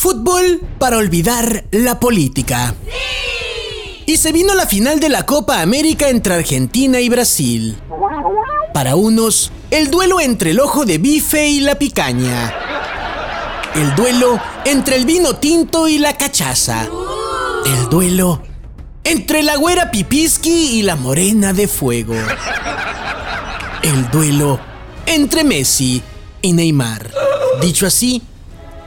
Fútbol para olvidar la política. Y se vino la final de la Copa América entre Argentina y Brasil. Para unos, el duelo entre el ojo de bife y la picaña. El duelo entre el vino tinto y la cachaza. El duelo entre la güera pipiski y la morena de fuego. El duelo entre Messi y Neymar. Dicho así,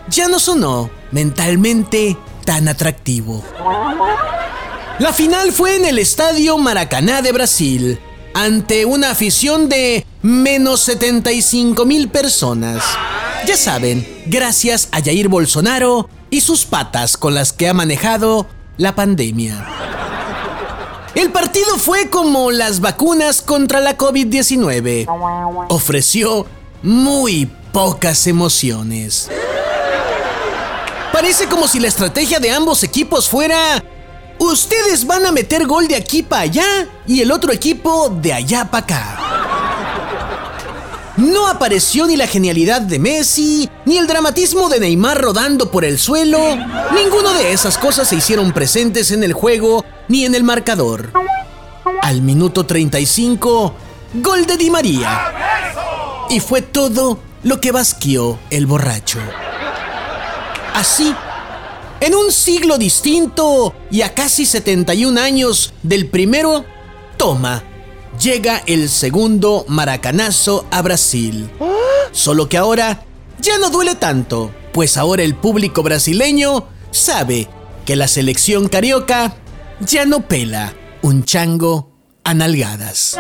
ya no sonó mentalmente tan atractivo. La final fue en el Estadio Maracaná de Brasil, ante una afición de menos 75 mil personas. Ya saben, gracias a Jair Bolsonaro y sus patas con las que ha manejado la pandemia. El partido fue como las vacunas contra la COVID-19. Ofreció muy pocas emociones. Parece como si la estrategia de ambos equipos fuera... Ustedes van a meter gol de aquí para allá y el otro equipo de allá para acá. No apareció ni la genialidad de Messi, ni el dramatismo de Neymar rodando por el suelo. Ninguno de esas cosas se hicieron presentes en el juego ni en el marcador. Al minuto 35, gol de Di María. Y fue todo lo que basquió el borracho. Así, en un siglo distinto y a casi 71 años del primero, toma, llega el segundo maracanazo a Brasil. Solo que ahora ya no duele tanto, pues ahora el público brasileño sabe que la selección carioca ya no pela un chango a nalgadas.